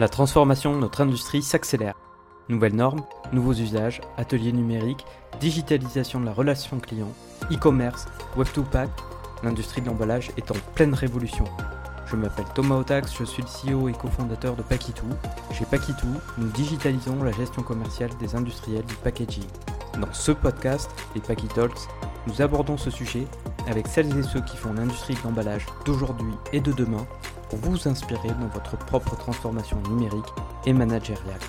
La transformation de notre industrie s'accélère. Nouvelles normes, nouveaux usages, ateliers numériques, digitalisation de la relation client, e-commerce, Web2Pack, l'industrie de l'emballage est en pleine révolution. Je m'appelle Thomas Otax, je suis le CEO et cofondateur de Paquitou. Chez Paquitou, nous digitalisons la gestion commerciale des industriels du packaging. Dans ce podcast, les Paquitalks, nous abordons ce sujet avec celles et ceux qui font l'industrie de l'emballage d'aujourd'hui et de demain pour vous inspirer dans votre propre transformation numérique et managériale.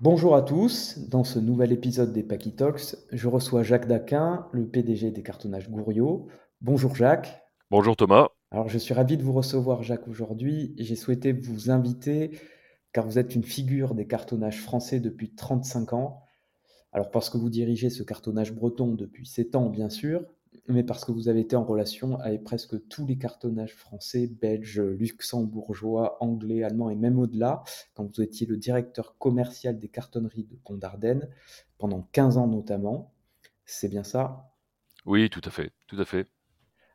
Bonjour à tous, dans ce nouvel épisode des Paquitalks, je reçois Jacques Daquin, le PDG des cartonnages Gouriot. Bonjour Jacques. Bonjour Thomas. Alors je suis ravi de vous recevoir Jacques aujourd'hui. J'ai souhaité vous inviter car vous êtes une figure des cartonnages français depuis 35 ans. Alors parce que vous dirigez ce cartonnage breton depuis 7 ans bien sûr, mais parce que vous avez été en relation avec presque tous les cartonnages français, belges, luxembourgeois, anglais, allemands et même au-delà, quand vous étiez le directeur commercial des cartonneries de Pont-d'Ardenne, pendant 15 ans notamment. C'est bien ça? Oui, tout à fait, tout à fait.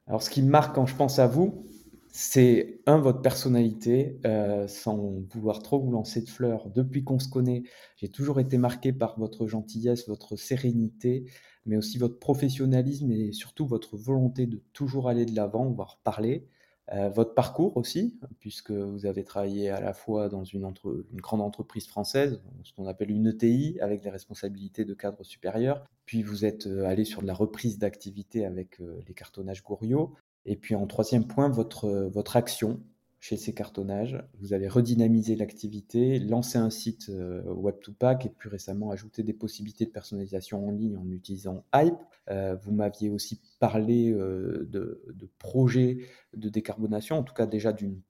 Alors ce qui me marque quand je pense à vous, c'est un, votre personnalité, euh, sans vouloir trop vous lancer de fleurs. Depuis qu'on se connaît, j'ai toujours été marqué par votre gentillesse, votre sérénité, mais aussi votre professionnalisme et surtout votre volonté de toujours aller de l'avant, voire parler. Euh, votre parcours aussi, puisque vous avez travaillé à la fois dans une grande entreprise française, ce qu'on appelle une ETI, avec des responsabilités de cadre supérieur. Puis vous êtes euh, allé sur de la reprise d'activité avec les cartonnages Gouriot. Et puis en troisième point, votre, votre action chez ces cartonnages. Vous avez redynamisé l'activité, lancé un site euh, Web2Pack et plus récemment ajouté des possibilités de personnalisation en ligne en utilisant Hype. Euh, vous m'aviez aussi parlé euh, de, de, projets de décarbonation, en tout cas déjà d'une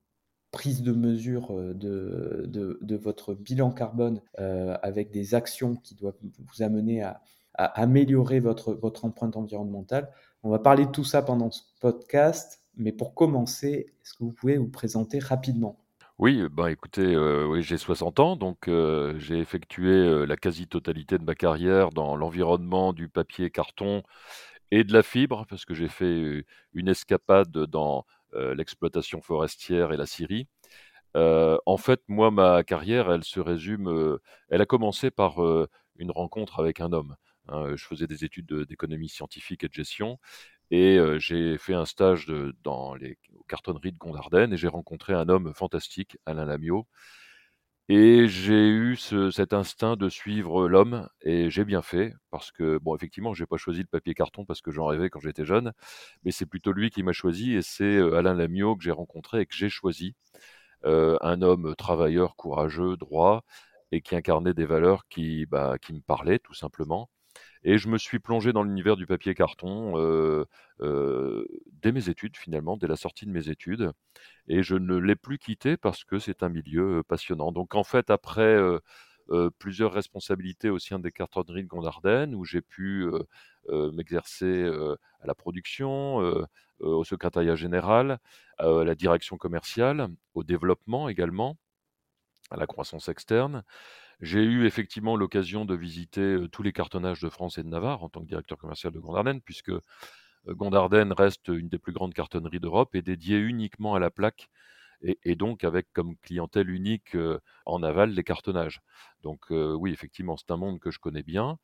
prise de mesure de, de, de votre bilan carbone avec des actions qui doivent vous amener à, à améliorer votre, votre empreinte environnementale. On va parler de tout ça pendant ce podcast, mais pour commencer, est-ce que vous pouvez vous présenter rapidement? Oui, ben écoutez, euh, j'ai 60 ans, donc euh, j'ai effectué euh, la quasi-totalité de ma carrière dans l'environnement du papier carton et de la fibre, parce que j'ai fait une escapade dans l'exploitation forestière et la scierie. en fait, moi, ma carrière, elle se résume, elle a commencé par une rencontre avec un homme. Hein, je faisais des études d'économie scientifique et de gestion et j'ai fait un stage dans les cartonneries de Gondardenne et j'ai rencontré un homme fantastique, Alain Lamiot. Et j'ai eu cet instinct de suivre l'homme et j'ai bien fait parce que, bon, effectivement, j'ai pas choisi le papier carton parce que j'en rêvais quand j'étais jeune, mais c'est plutôt lui qui m'a choisi et c'est Alain Lamiot que j'ai rencontré et que j'ai choisi. un homme travailleur, courageux, droit et qui incarnait des valeurs qui, bah, qui me parlaient tout simplement. Et je me suis plongé dans l'univers du papier carton euh, euh, dès mes études, finalement, dès la sortie de mes études. Et je ne l'ai plus quitté parce que c'est un milieu passionnant. Donc, en fait, après plusieurs responsabilités au sein des cartonneries de Gondardenne, où j'ai pu m'exercer à la production, au secrétariat général, à la direction commerciale, au développement également, à la croissance externe. J'ai eu effectivement l'occasion de visiter tous les cartonnages de France et de Navarre en tant que directeur commercial de Gondardenne, puisque Gondardenne reste une des plus grandes cartonneries d'Europe et dédiée uniquement à la plaque et, donc avec comme clientèle unique en aval les cartonnages. Donc oui, effectivement, c'est un monde que je connais bien.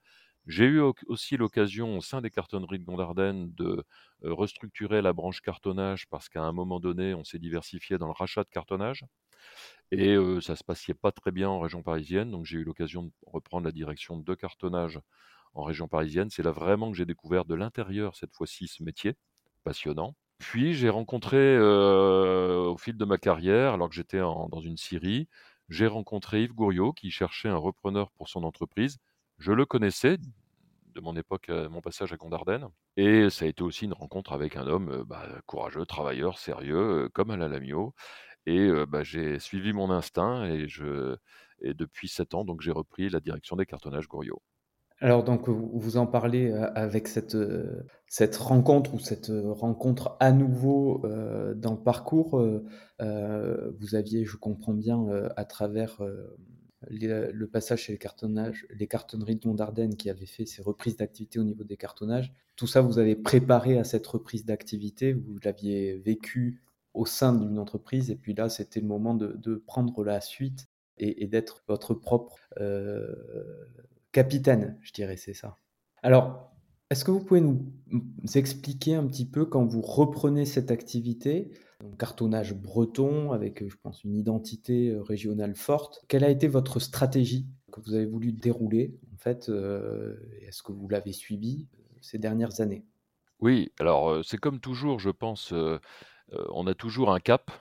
J'ai eu aussi l'occasion au sein des cartonneries de Gondardenne de restructurer la branche cartonnage parce qu'à un moment donné, on s'est diversifié dans le rachat de cartonnage. Et ça se passait pas très bien en région parisienne, donc j'ai eu l'occasion de reprendre la direction de cartonnage en région parisienne. C'est là vraiment que j'ai découvert de l'intérieur, cette fois-ci, ce métier passionnant. Puis j'ai rencontré, au fil de ma carrière, alors que j'étais dans une scierie, j'ai rencontré Yves Gouriot qui cherchait un repreneur pour son entreprise. Je le connaissais de mon époque, mon passage à Gondardenne. Et ça a été aussi une rencontre avec un homme bah, courageux, travailleur, sérieux, comme Alain Lamiot. Et bah, j'ai suivi mon instinct et, je, depuis sept ans, donc j'ai repris la direction des cartonnages Goriot. Alors donc vous en parlez avec cette, cette rencontre ou cette rencontre à nouveau dans le parcours. vous aviez, je comprends bien, à travers le passage chez les, cartonnages, les cartonneries de Mondardenne qui avaient fait ces reprises d'activité au niveau des cartonnages. Tout ça, vous avez préparé à cette reprise d'activité, vous l'aviez vécu au sein d'une entreprise, et puis là, c'était le moment de, prendre la suite et, d'être votre propre euh, capitaine, je dirais, c'est ça. Alors, est-ce que vous pouvez nous, expliquer un petit peu quand vous reprenez cette activité, cartonnage breton avec, euh, je pense, une identité euh, régionale forte, quelle a été votre stratégie que vous avez voulu dérouler en fait Est-ce que vous l'avez suivi ces dernières années? Oui, alors c'est comme toujours, je pense, on a toujours un cap,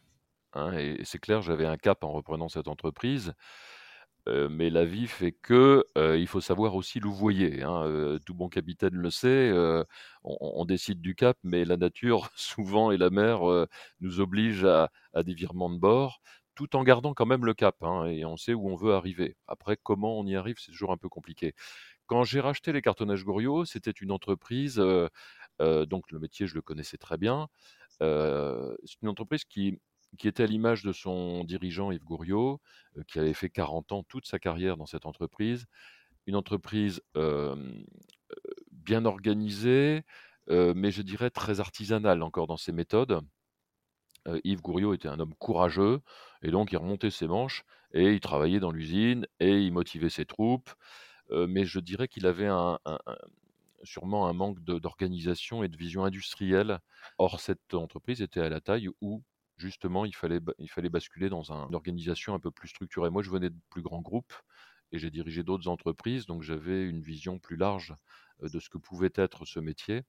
hein, et c'est clair, j'avais un cap en reprenant cette entreprise. mais la vie fait que il faut savoir aussi louvoyer. Hein, tout bon capitaine le sait. On, décide du cap, mais la nature souvent et la mer nous obligent à, des virements de bord, tout en gardant quand même le cap. Hein, et on sait où on veut arriver. Après, comment on y arrive, c'est toujours un peu compliqué. Quand j'ai racheté les cartonnages Goriot, c'était une entreprise. donc le métier, je le connaissais très bien. C'est une entreprise qui, qui était à l'image de son dirigeant Yves Gouriot, qui avait fait 40 ans, toute sa carrière dans cette entreprise. Une entreprise bien organisée, mais je dirais très artisanale encore dans ses méthodes. Yves Gouriot était un homme courageux, et donc il remontait ses manches, et il travaillait dans l'usine, et il motivait ses troupes. mais je dirais qu'il avait un, sûrement un manque d'organisation et de vision industrielle. Or, cette entreprise était à la taille où, justement, il fallait, basculer dans une organisation un peu plus structurée. Moi, je venais de plus grands groupes et j'ai dirigé d'autres entreprises, donc j'avais une vision plus large de ce que pouvait être ce métier.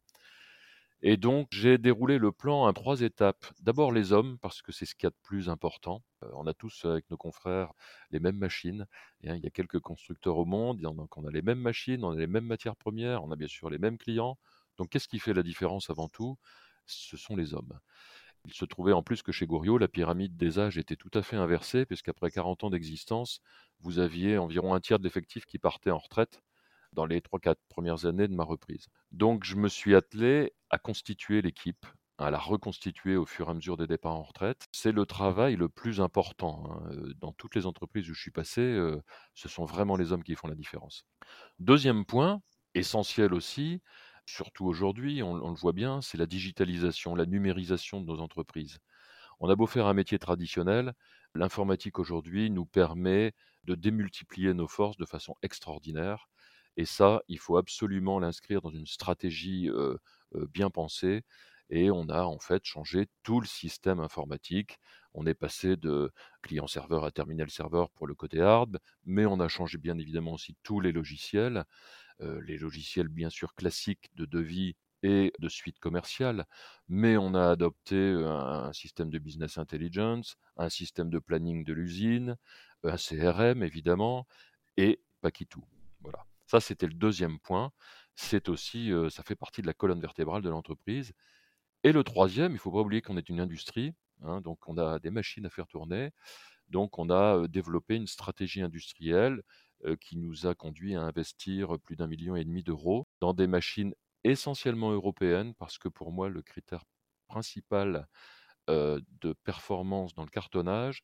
Et donc, j'ai déroulé le plan en trois étapes. D'abord les hommes, parce que c'est ce qu'il y a de plus important. Euh, on a tous, avec nos confrères, les mêmes machines. Hein, il y a quelques constructeurs au monde, donc on a les mêmes machines, on a les mêmes matières premières, on a bien sûr les mêmes clients. Donc, qu'est-ce qui fait la différence avant tout? Ce sont les hommes. Il se trouvait en plus que chez Goriot, la pyramide des âges était tout à fait inversée, puisqu'après 40 ans d'existence, vous aviez environ un tiers de l'effectif qui partait en retraite dans les 3-4 premières années de ma reprise. Donc je me suis attelé à constituer l'équipe, à la reconstituer au fur et à mesure des départs en retraite. C'est le travail le plus important. Hein. Euh, dans toutes les entreprises où je suis passé, euh, ce sont vraiment les hommes qui font la différence. Deuxième point, essentiel aussi, surtout aujourd'hui, on, on le voit bien, c'est la digitalisation, la numérisation de nos entreprises. On a beau faire un métier traditionnel, l'informatique aujourd'hui nous permet de démultiplier nos forces de façon extraordinaire et ça, il faut absolument l'inscrire dans une stratégie bien pensée. Et on a en fait changé tout le système informatique. On est passé de client-serveur à terminal-serveur pour le côté hard, mais on a changé bien évidemment aussi tous les logiciels. les logiciels bien sûr classiques de devis et de suite commerciale, mais on a adopté un, système de business intelligence, un système de planning de l'usine, un CRM évidemment, et Paquitou. Voilà. Ça, c'était le deuxième point. C'est aussi, ça fait partie de la colonne vertébrale de l'entreprise. Et le troisième, il ne faut pas oublier qu'on est une industrie, hein, donc on a des machines à faire tourner. Donc on a développé une stratégie industrielle qui nous a conduit à investir plus d'un million et demi d'euros dans des machines essentiellement européennes, parce que pour moi, le critère principal de performance dans le cartonnage,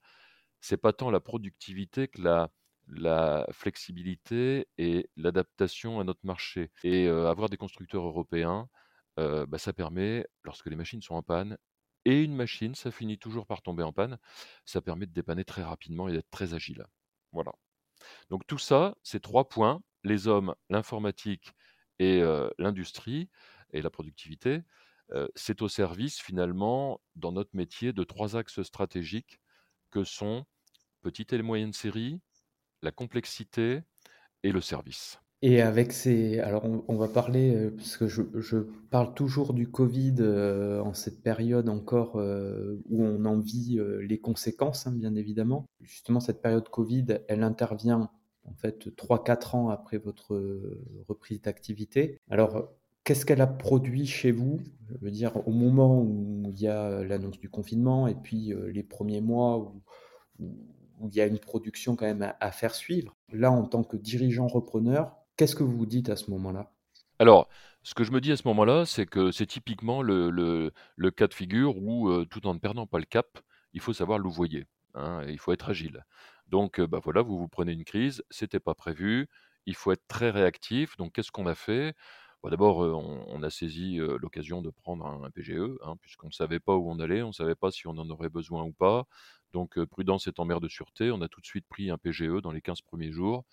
c'est pas tant la productivité que la, la flexibilité et l'adaptation à notre marché. Et avoir des constructeurs européens, bah, ça permet, lorsque les machines sont en panne, et une machine, ça finit toujours par tomber en panne, ça permet de dépanner très rapidement et d'être très agile. Voilà. Donc tout ça, ces trois points, les hommes, l'informatique et l'industrie et la productivité, c'est au service finalement, dans notre métier, de trois axes stratégiques que sont petite et moyenne série, la complexité et le service. Et avec ces... Alors on, va parler, euh, parce que je, parle toujours du Covid euh, en cette période encore euh, où on en vit les conséquences, hein, bien évidemment. Justement, cette période Covid, elle intervient en fait 3-4 ans après votre reprise d'activité. Alors, qu'est-ce qu'elle a produit chez vous? Je veux dire, au moment où il y a l'annonce du confinement et puis les premiers mois où où il y a une production quand même à, faire suivre. Là, en tant que dirigeant repreneur, qu'est-ce que vous vous dites à ce moment-là? Alors, ce que je me dis à ce moment-là, c'est que c'est typiquement le, cas de figure où, euh, tout en ne perdant pas le cap, il faut savoir louvoyer. Hein, il faut être agile. Donc, bah, voilà, vous vous prenez une crise, c'était pas prévu, il faut être très réactif. Donc qu'est-ce qu'on a fait? Bah, d'abord, on a saisi, l'occasion de prendre un PGE, hein, puisqu'on ne savait pas où on allait, on ne savait pas si on en aurait besoin ou pas. Donc, prudence étant mère de sûreté, on a tout de suite pris un PGE dans les 15 premiers jours.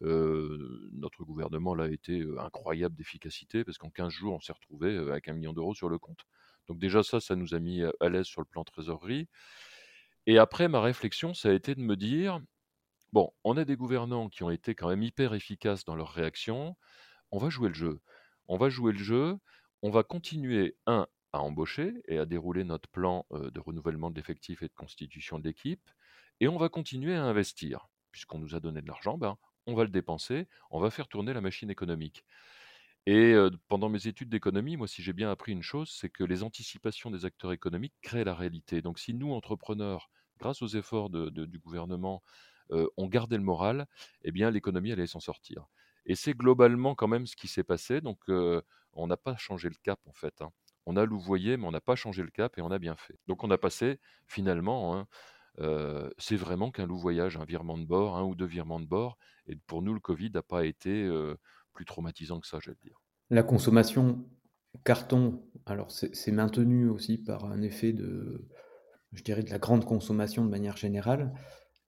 notre gouvernement là a été, incroyable d'efficacité parce qu'en 15 jours, on s'est retrouvé, avec 1 million d'euros sur le compte. Donc déjà ça, ça nous a mis, à l'aise sur le plan trésorerie et après ma réflexion, ça a été de me dire: «Bon, on a des gouvernants qui ont été quand même hyper efficaces dans leur réaction, on va jouer le jeu. On va jouer le jeu, on va continuer, un, à embaucher et à dérouler notre plan, de renouvellement de l'effectif et de constitution de l'équipe et on va continuer à investir. Puisqu'on nous a donné de l'argent, ben, on va le dépenser, on va faire tourner la machine économique». Et pendant mes études d'économie, moi, si j'ai bien appris une chose, c'est que les anticipations des acteurs économiques créent la réalité. Donc si nous, entrepreneurs, grâce aux efforts du gouvernement, on gardait le moral, eh bien l'économie allait s'en sortir. Et c'est globalement quand même ce qui s'est passé. Donc on n'a pas changé le cap en fait. Hein. On a louvoyé, mais on n'a pas changé le cap et on a bien fait. Donc on a passé finalement, hein, c'est vraiment qu'un louvoyage, un virement de bord, un ou deux virements de bord. Et pour nous, le Covid n'a pas été plus traumatisant que ça, j'allais dire. La consommation carton, alors c'est maintenu aussi par un effet de, je dirais, de la grande consommation de manière générale.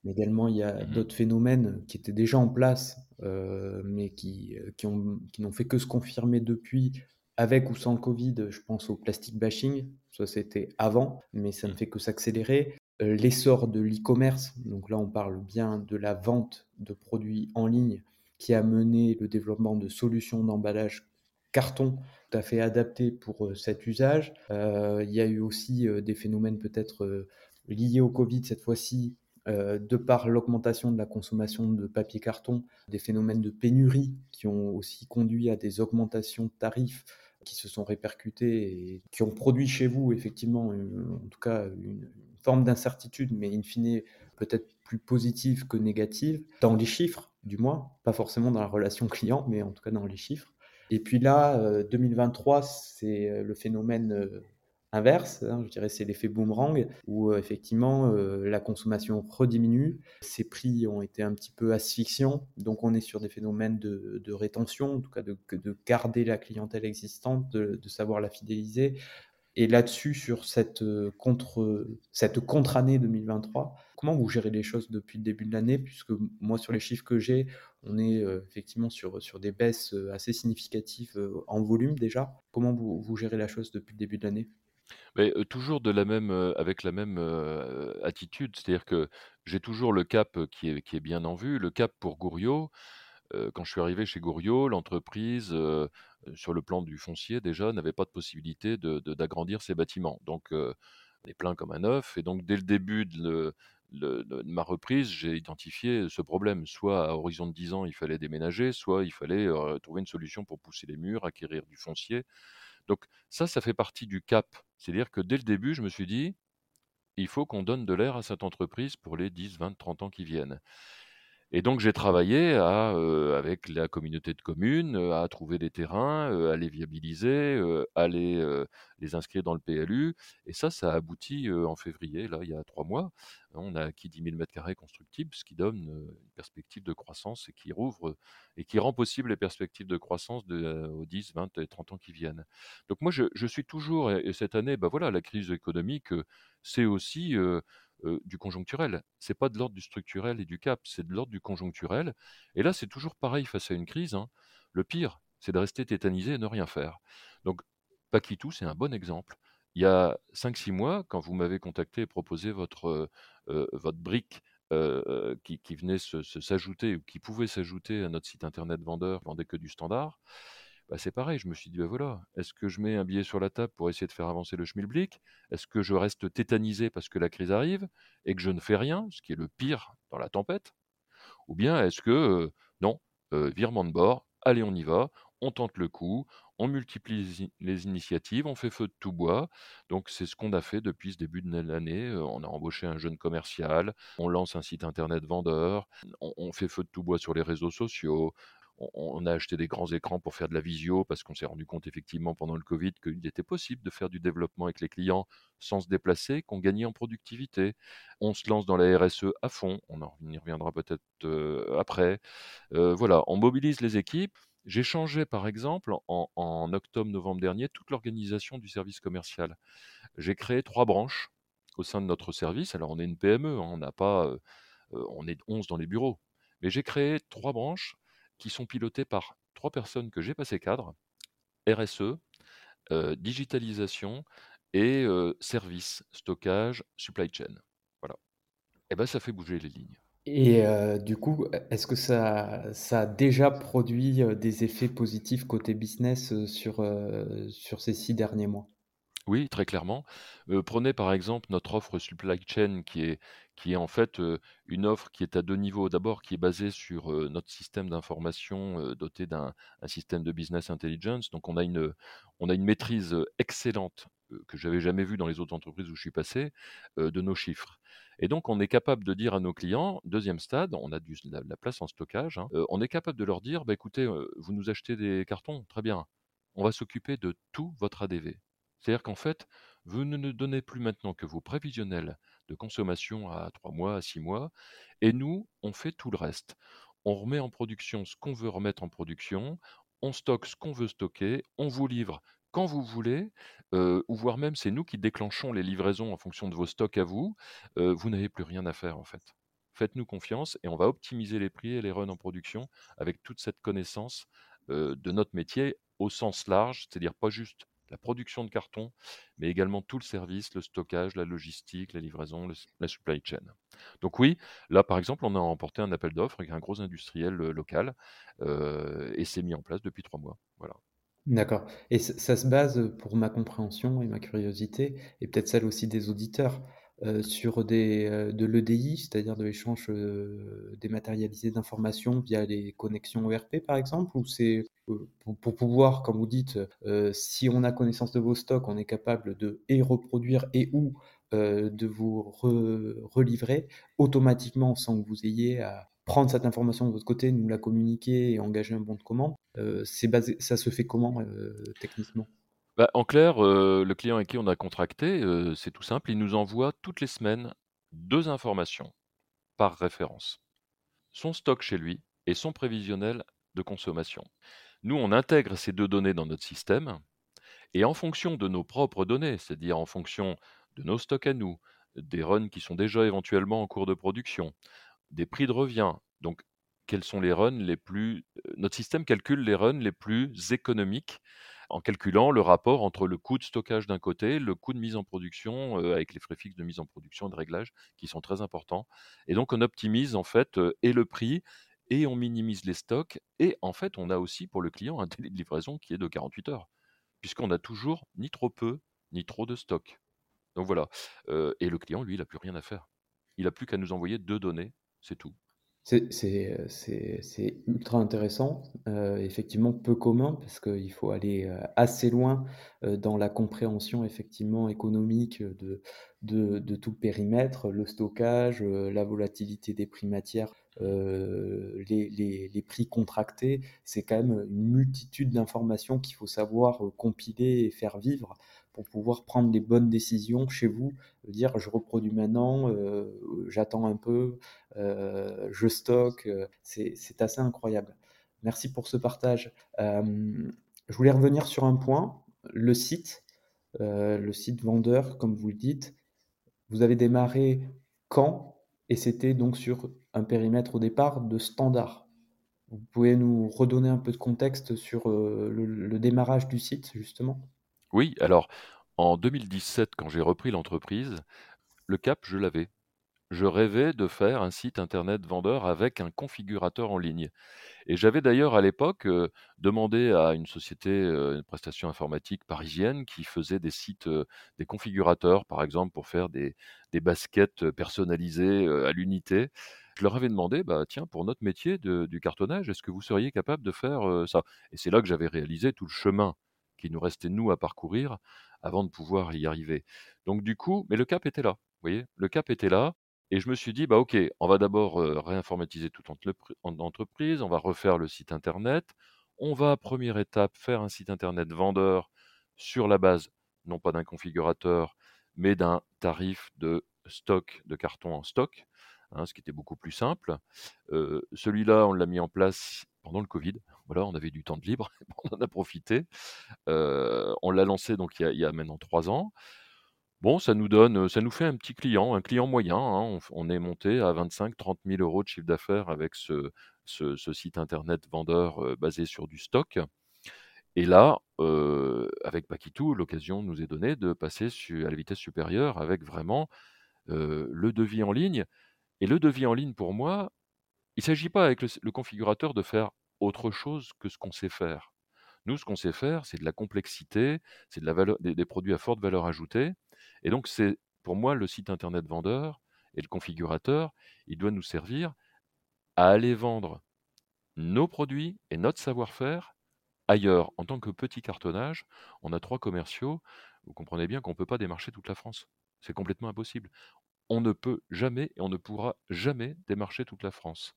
Mais également, il y a mmh d'autres phénomènes qui étaient déjà en place, euh, mais qui, qui n'ont fait que se confirmer depuis, avec ou sans le Covid. Je pense au plastic bashing, ça c'était avant, mais ça ne mmh. fait que s'accélérer. Euh, l'essor de l'e-commerce, donc là on parle bien de la vente de produits en ligne, qui a mené le développement de solutions d'emballage carton tout à fait adaptées pour euh, cet usage. Euh, il y a eu aussi des phénomènes peut-être liés au Covid cette fois-ci, de par l'augmentation de la consommation de papier carton, des phénomènes de pénurie qui ont aussi conduit à des augmentations de tarifs qui se sont répercutés et qui ont produit chez vous effectivement, en tout cas, une, forme d'incertitude, mais in fine peut-être plus positive que négative, dans les chiffres du moins, pas forcément dans la relation client, mais en tout cas dans les chiffres. Et puis là, 2023, euh, c'est euh, le phénomène euh, inverse, hein, je dirais c'est l'effet boomerang, où effectivement la consommation rediminue, ces prix ont été un petit peu asphyxiants, donc on est sur des phénomènes de, rétention, en tout cas de, de, garder la clientèle existante, de, savoir la fidéliser, et là-dessus, sur cette, euh, contre, contre-année 2023, comment vous gérez les choses depuis le début de l'année? Puisque moi, sur les chiffres que j'ai, on est euh, effectivement sur, des baisses euh, assez significatives en volume déjà. Comment vous gérez la chose depuis le début de l'année? Toujours de la même, avec la même attitude, c'est-à-dire que j'ai toujours le cap qui est, bien en vue. Le cap pour Gouriot, quand je suis arrivé chez Gouriot, l'entreprise, sur le plan du foncier déjà, n'avait pas de possibilité d'agrandir ses bâtiments. Donc, on est plein comme un œuf et donc dès le début de ma reprise, j'ai identifié ce problème. Soit à horizon de 10 ans, il fallait déménager, soit il fallait, trouver une solution pour pousser les murs, acquérir du foncier. Donc ça, ça fait partie du cap. C'est-à-dire que dès le début, je me suis dit: «Il faut qu'on donne de l'air à cette entreprise pour les 10, 20, 30 ans qui viennent». Et donc j'ai travaillé à, avec la communauté de communes, à trouver des terrains, à les viabiliser, à les, inscrire dans le PLU et ça, ça a abouti, en février, là, il y a trois mois. On a acquis 10 000 m² constructibles, ce qui donne, une perspective de croissance et qui rouvre et qui rend possible les perspectives de croissance aux 10, 20 et 30 ans qui viennent. Donc moi je je suis toujours et cette année, bah, voilà, la crise économique, c'est aussi, du conjoncturel. C'est pas de l'ordre du structurel et du cap, c'est de l'ordre du conjoncturel. Et là, c'est toujours pareil face à une crise. Hein. Le pire, c'est de rester tétanisé et ne rien faire. Donc, Paquitou, c'est un bon exemple. Il y a 5-6 mois, quand vous m'avez contacté et proposé votre, votre brique qui, venait s'ajouter ou qui pouvait s'ajouter à notre site internet vendeur, vendait que du standard, bah, c'est pareil, je me suis dit: «Bah, voilà, est-ce que je mets un billet sur la table pour essayer de faire avancer le schmilblick? Est-ce que je reste tétanisé parce que la crise arrive et que je ne fais rien, ce qui est le pire dans la tempête? Ou bien est-ce que, non, virement de bord, allez on y va, on tente le coup, on multiplie les initiatives, on fait feu de tout bois». Donc c'est ce qu'on a fait depuis ce début de l'année, on a embauché un jeune commercial, on lance un site internet vendeur, on fait feu de tout bois sur les réseaux sociaux, on, a acheté des grands écrans pour faire de la visio parce qu'on s'est rendu compte effectivement pendant le Covid qu'il était possible de faire du développement avec les clients sans se déplacer, qu'on gagnait en productivité. On se lance dans la RSE à fond, on y reviendra peut-être euh, après. Euh, voilà, on mobilise les équipes. J'ai changé, par exemple, en, octobre-novembre dernier, toute l'organisation du service commercial. J'ai créé trois branches au sein de notre service. Alors, on est une PME, hein, on n'a pas, euh, on est 11 dans les bureaux. Mais j'ai créé trois branches qui sont pilotées par trois personnes que j'ai passées cadre, RSE, euh, digitalisation et euh, service, stockage, supply chain. Voilà. Et eh ben ça fait bouger les lignes. Et euh, du coup, est-ce que ça, ça a déjà produit des effets positifs côté business sur, sur ces six derniers mois? Oui, très clairement. prenez par exemple notre offre supply chain qui est qui est en fait, une offre qui est à deux niveaux. D'abord qui est basée sur, notre système d'information, doté d'un système de business intelligence. Donc on a une, on a une maîtrise, excellente, que j'avais jamais vue dans les autres entreprises où je suis passé, de nos chiffres. Et donc on est capable de dire à nos clients, deuxième stade, on a du la place en stockage, hein, on est capable de leur dire: «Bah écoutez, vous nous achetez des cartons? Très bien. On va s'occuper de tout votre ADV». C'est-à-dire qu'en fait, vous ne donnez plus maintenant que vos prévisionnels de consommation à 3 mois, à 6 mois, et nous, on fait tout le reste. On remet en production ce qu'on veut remettre en production, on stocke ce qu'on veut stocker, on vous livre quand vous voulez, ou voire même c'est nous qui déclenchons les livraisons en fonction de vos stocks à vous. vous n'avez plus rien à faire en fait. Faites-nous confiance et on va optimiser les prix et les runs en production avec toute cette connaissance de notre métier au sens large, c'est-à-dire pas juste la production de carton, mais également tout le service, le stockage, la logistique, la livraison, la supply chain. Donc oui, là par exemple, on a remporté un appel d'offres avec un gros industriel euh, local euh, et c'est mis en place depuis trois mois. Voilà. D'accord. Et ça se base, pour ma compréhension et ma curiosité, et peut-être celle aussi des auditeurs, euh, sur des, euh, de l'EDI, c'est-à-dire de l'échange euh, dématérialisé d'informations via les connexions ERP par exemple, ou c'est pour, pouvoir, comme vous dites, si on a connaissance de vos stocks, on est capable de et reproduire et ou de vous relivrer automatiquement sans que vous ayez à prendre cette information de votre côté, nous la communiquer et engager un bon de commande. c'est basé, ça se fait comment techniquement? Bah, en clair, le client avec qui on a contracté, c'est tout simple, il nous envoie toutes les semaines deux informations par référence. Son stock chez lui et son prévisionnel de consommation. Nous, on intègre ces deux données dans notre système et en fonction de nos propres données, c'est-à-dire en fonction de nos stocks à nous, des runs qui sont déjà éventuellement en cours de production, des prix de revient, donc quels sont les runs les plus notre système calcule les runs les plus économiques en calculant le rapport entre le coût de stockage d'un côté, le coût de mise en production, euh, avec les frais fixes de mise en production et de réglage qui sont très importants. Et donc on optimise en fait euh, et le prix et on minimise les stocks. Et en fait, on a aussi pour le client un délai de livraison qui est de 48 heures, puisqu'on a toujours ni trop peu ni trop de stock. Donc voilà. Euh, et le client, lui, il n'a plus rien à faire. Il n'a plus qu'à nous envoyer deux données, c'est tout. C'est ultra intéressant, euh, effectivement peu commun parce qu'il faut aller, euh, assez loin, euh, dans la compréhension effectivement économique, de tout le périmètre, le stockage, la volatilité des prix matières, les prix contractés. C'est quand même une multitude d'informations qu'il faut savoir, compiler et faire vivre pour pouvoir prendre les bonnes décisions chez vous, dire je reproduis maintenant, euh, j'attends un peu, euh, je stocke, euh, c'est assez incroyable. Merci pour ce partage. je voulais revenir sur un point, le site, le site vendeur, comme vous le dites, vous avez démarré quand? Et c'était donc sur un périmètre au départ de standard. Vous pouvez nous redonner un peu de contexte sur le démarrage du site, justement? Oui, alors en 2017, quand j'ai repris l'entreprise, le cap, je l'avais. Je rêvais de faire un site internet vendeur avec un configurateur en ligne. Et j'avais d'ailleurs à l'époque euh, demandé à une société, euh, une prestation informatique parisienne qui faisait des sites, euh, des configurateurs, par exemple, pour faire des, baskets personnalisées à l'unité. Je leur avais demandé, bah, tiens, pour notre métier du cartonnage, est-ce que vous seriez capable de faire ça? Et c'est là que j'avais réalisé tout le chemin qui nous restait, nous, à parcourir avant de pouvoir y arriver. Donc du coup, mais le cap était là, vous voyez, le cap était là. Et je me suis dit: «Bah, OK, on va d'abord, heu, réinformatiser toute entrepri en entreprise, on va refaire le site internet. On va, première étape, faire un site internet vendeur sur la base, non pas d'un configurateur, mais d'un tarif de stock de carton en stock», hein, ce qui était beaucoup plus simple. Heu, celui-là, on l'a mis en place pendant le covid. Voilà, on avait du temps de libre, on en a profité. Heu, on l'a lancé donc il y a maintenant 3 ans. Bon, ça nous donne, ça nous fait un petit client, un client moyen, hein. On est monté à 25-30 000 € de chiffre d'affaires avec ce site internet vendeur, heu, basé sur du stock. Et là, heu, avec Paquitou, l'occasion nous est donnée de passer à la vitesse supérieure avec vraiment, le devis en ligne. Et le devis en ligne pour moi, il s'agit pas avec le configurateur de faire autre chose que ce qu'on sait faire. Nous, ce qu'on sait faire, c'est de la complexité, c'est de la valeur des produits à forte valeur ajoutée. Et donc c'est pour moi le site internet vendeur et le configurateur, il doit nous servir à aller vendre nos produits et notre savoir-faire ailleurs. En tant que petit cartonnage, on a 3 commerciaux. Vous comprenez bien qu'on peut pas démarcher toute la France. C'est complètement impossible. On ne peut jamais et on ne pourra jamais démarcher toute la France.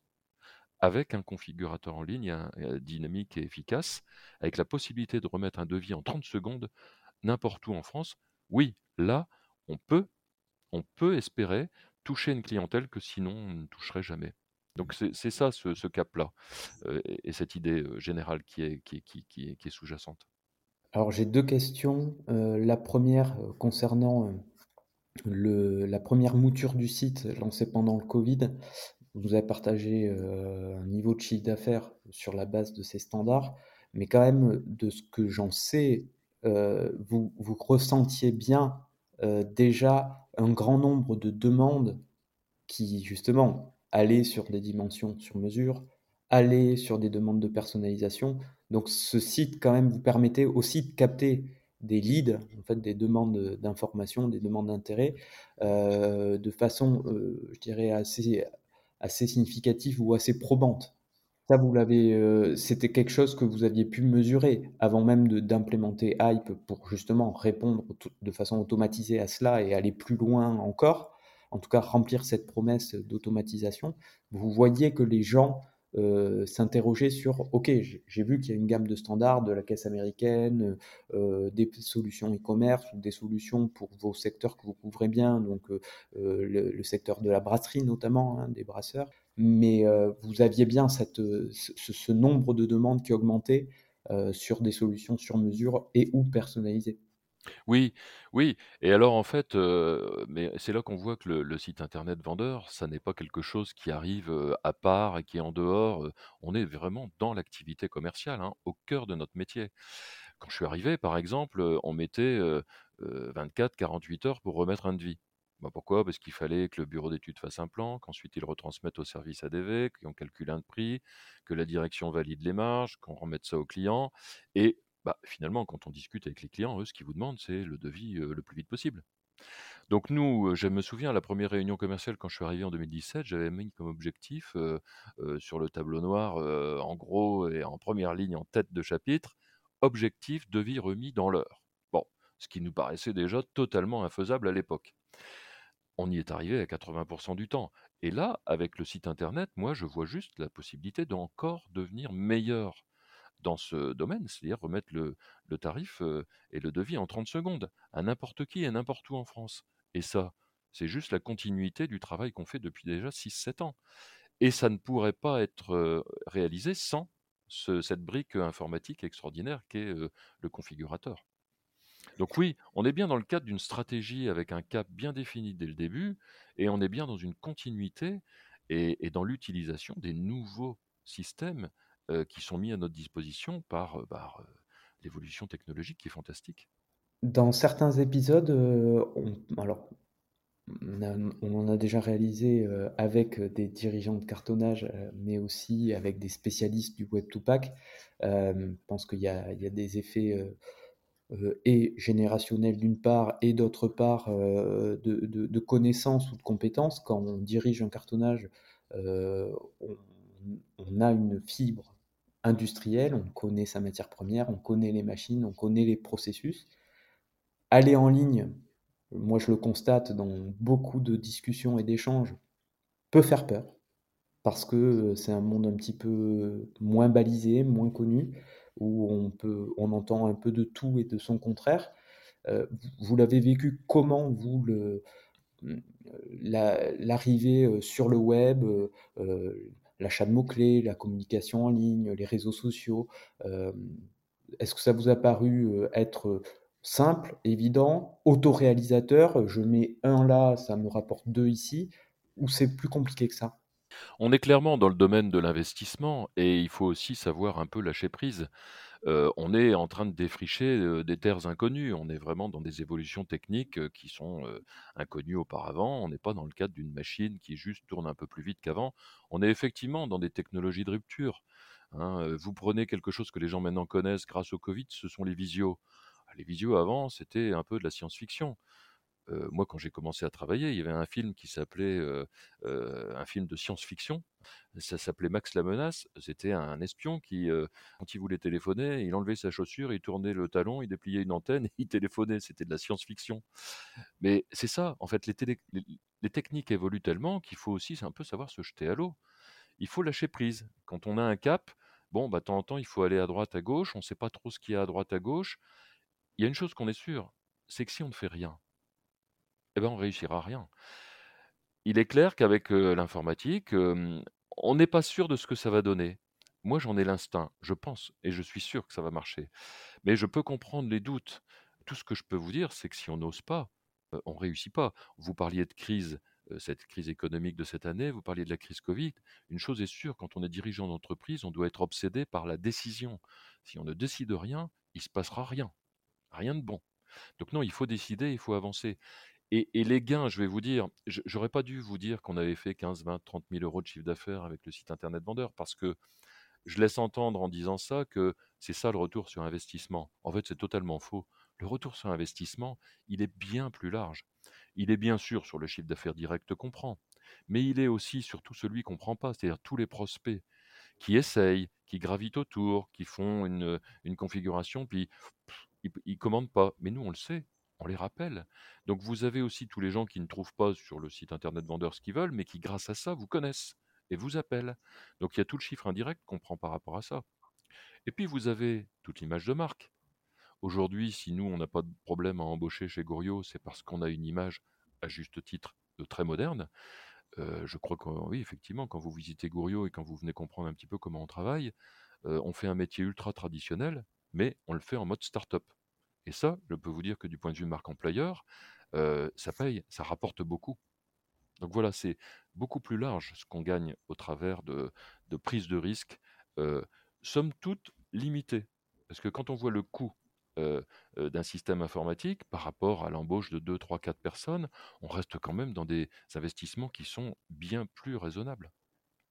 Avec un configurateur en ligne, un dynamique et efficace, avec la possibilité de remettre un devis en 30 secondes n'importe où en France, oui, là, on peut on peut espérer toucher une clientèle que sinon on ne toucherait jamais. Donc c'est ça ce cap-là, heu, et et cette idée, heu, générale qui est sous-jacente. Alors j'ai 2 questions. La 1re, heu, concernant, la 1re mouture du site lancée pendant le covid. Vous partagé, heu, un niveau de chiffre d'affaires sur la base de ces standards, mais quand même, de ce que j'en sais, heu, vous ressentiez bien, heu, déjà un grand nombre de demandes qui justement allaient sur des dimensions sur mesure, allaient sur des demandes de personnalisation. Donc ce site quand même vous permettait aussi de capter des leads, en fait des demandes, heu, d'informations, des demandes d'intérêt, de façon, je dirais assez assez significative ou assez probante. Ça vous l'avez, heu, c'était quelque chose que vous aviez pu mesurer avant même d'implémenter Hype pour justement répondre de façon automatisée à cela et aller plus loin encore? En tout cas remplir cette promesse d'automatisation. Vous voyiez que les gens, heu, s'interrogeaient sur: «OK, j'ai vu qu'il y a une gamme de standards de la caisse américaine, heu, des solutions e-commerce ou des solutions pour vos secteurs que vous couvrez bien», donc heu, le secteur de la brasserie notamment, hein, des brasseurs. Mais vous aviez bien cette, ce ce nombre de demandes qui augmentait, sur des solutions sur mesure et ou personnalisées? Oui, oui et alors en fait, mais c'est là qu'on voit que le site internet vendeur, ça n'est pas quelque chose qui arrive, à part et qui est en dehors, on est vraiment dans l'activité commerciale, hein, au cœur de notre métier. Quand je suis arrivé, par exemple, on mettait, heu heu, 24-48 heures pour remettre un devis. Bah, pourquoi? Parce qu'il fallait que le bureau d'études fasse un plan, qu'ensuite il retransmette au service ADV, qu'on calcule un prix, que la direction valide les marges, qu'on remette ça au client et bah, finalement, quand on discute avec les clients, eux, ce qu'ils vous demandent, c'est le devis, le plus vite possible. Donc nous, je me souviens la 1re réunion commerciale quand je suis arrivé en 2017, j'avais mis comme objectif, sur le tableau noir, en gros et en 1re ligne en tête de chapitre: «Objectif devis remis dans l'heure». Bon, ce qui nous paraissait déjà totalement infaisable à l'époque. On y est arrivé à 80% du temps et là, avec le site internet, moi, je vois juste la possibilité d'encore devenir meilleur dans ce domaine, c'est-à-dire remettre le tarif, et le devis en 30 secondes à n'importe qui et n'importe où en France et ça, c'est juste la continuité du travail qu'on fait depuis déjà 6-7 ans et ça ne pourrait pas être, réalisé sans ce cette brique, informatique extraordinaire qu'est, le configurateur. Donc oui, on est bien dans le cadre d'une stratégie avec un cap bien défini dès le début et on est bien dans une continuité et dans l'utilisation des nouveaux systèmes, qui sont mis à notre disposition par, par, heu, l'évolution technologique qui est fantastique. Dans certains épisodes, on alors, on en a déjà réalisé, avec des dirigeants de cartonnage, mais aussi avec des spécialistes du web to pack. Hem, je pense qu'il y a des effets, et générationnels d'une part et d'autre part, de de connaissances ou de compétences. Quand on dirige un cartonnage, on a une fibre industrielle, on connaît sa matière première, on connaît les machines, on connaît les processus. Aller en ligne, moi je le constate dans beaucoup de discussions et d'échanges, peut faire peur parce que c'est un monde un petit peu moins balisé, moins connu, où on peut on entend un peu de tout et de son contraire. vous l'avez vécu comment vous mmh, l'arrivée sur le web, l'achat de mots-clés, la communication en ligne, les réseaux sociaux Est-ce que ça vous a paru être simple, évident, autoréalisateur Je mets un là, ça me rapporte deux ici, ou c'est plus compliqué que ça? On est clairement dans le domaine de l'investissement et il faut aussi savoir un peu lâcher prise. On est en train de défricher des terres inconnues. On est vraiment dans des évolutions techniques qui sont inconnues auparavant. On n'est pas dans le cadre d'une machine qui juste tourne un peu plus vite qu'avant. On est effectivement dans des technologies de rupture. Hein, vous prenez quelque chose que les gens maintenant connaissent grâce au Covid, ce sont les visios. Les visios avant, c'était un peu de la science-fiction moi, quand j'ai commencé à travailler, il y avait un film qui s'appelait un film de science-fiction. Ça s'appelait Max la menace. C'était un espion qui, quand il voulait téléphoner, il enlevait sa chaussure, il tournait le talon, il dépliait une antenne, et il téléphonait. C'était de la science-fiction. Mais c'est ça, en fait, les, techniques évoluent tellement qu'il faut aussi un peu savoir se jeter à l'eau. Il faut lâcher prise. Quand on a un cap, bon, bah, de temps en temps, il faut aller à droite, à gauche. On ne sait pas trop ce qu'il y a à droite, à gauche. Il y a une chose qu'on est sûr, c'est que si on ne fait rien, eh ben, on réussira rien. Il est clair qu'avec l'informatique, on n'est pas sûr de ce que ça va donner. Moi, j'en ai l'instinct, je pense, et je suis sûr que ça va marcher. Mais je peux comprendre les doutes. Tout ce que je peux vous dire, c'est que si on n'ose pas, on ne réussit pas. Vous parliez de crise, cette crise économique de cette année, vous parliez de la crise Covid. Une chose est sûre, quand on est dirigeant d'entreprise, on doit être obsédé par la décision. Si on ne décide rien, il ne se passera rien. Rien de bon. Donc non, il faut décider, il faut avancer. Et, les gains, je vais vous dire, j'aurais pas dû vous dire qu'on avait fait 15, 20, 30 000 euros de chiffre d'affaires avec le site internet vendeur parce que je laisse entendre en disant ça que c'est ça le retour sur investissement. En fait, c'est totalement faux. Le retour sur investissement, il est bien plus large. Il est bien sûr sur le chiffre d'affaires direct qu'on prend, mais il est aussi sur tout celui qu'on ne prend pas, c'est-à-dire tous les prospects qui essayent, qui gravitent autour, qui font une, configuration, puis ils ne commandent pas. Mais nous, on le sait, on les rappelle. Donc vous avez aussi tous les gens qui ne trouvent pas sur le site internet vendeur ce qu'ils veulent, mais qui grâce à ça vous connaissent et vous appellent. Donc il y a tout le chiffre indirect qu'on prend par rapport à ça. Et puis vous avez toute l'image de marque. Aujourd'hui, si nous, on n'a pas de problème à embaucher chez Gouriot, c'est parce qu'on a une image, à juste titre, de très moderne. Euh, je crois que oui, effectivement, quand vous visitez Gouriot et quand vous venez comprendre un petit peu comment on travaille, euh, on fait un métier ultra traditionnel, mais on le fait en mode start-up. Et ça, je peux vous dire que du point de vue marque employeur, ça paye, ça rapporte beaucoup. Donc voilà, c'est beaucoup plus large ce qu'on gagne au travers de, prises de risque, somme toute limitée. Parce que quand on voit le coût d'un système informatique par rapport à l'embauche de 2, 3, 4 personnes, on reste quand même dans des investissements qui sont bien plus raisonnables.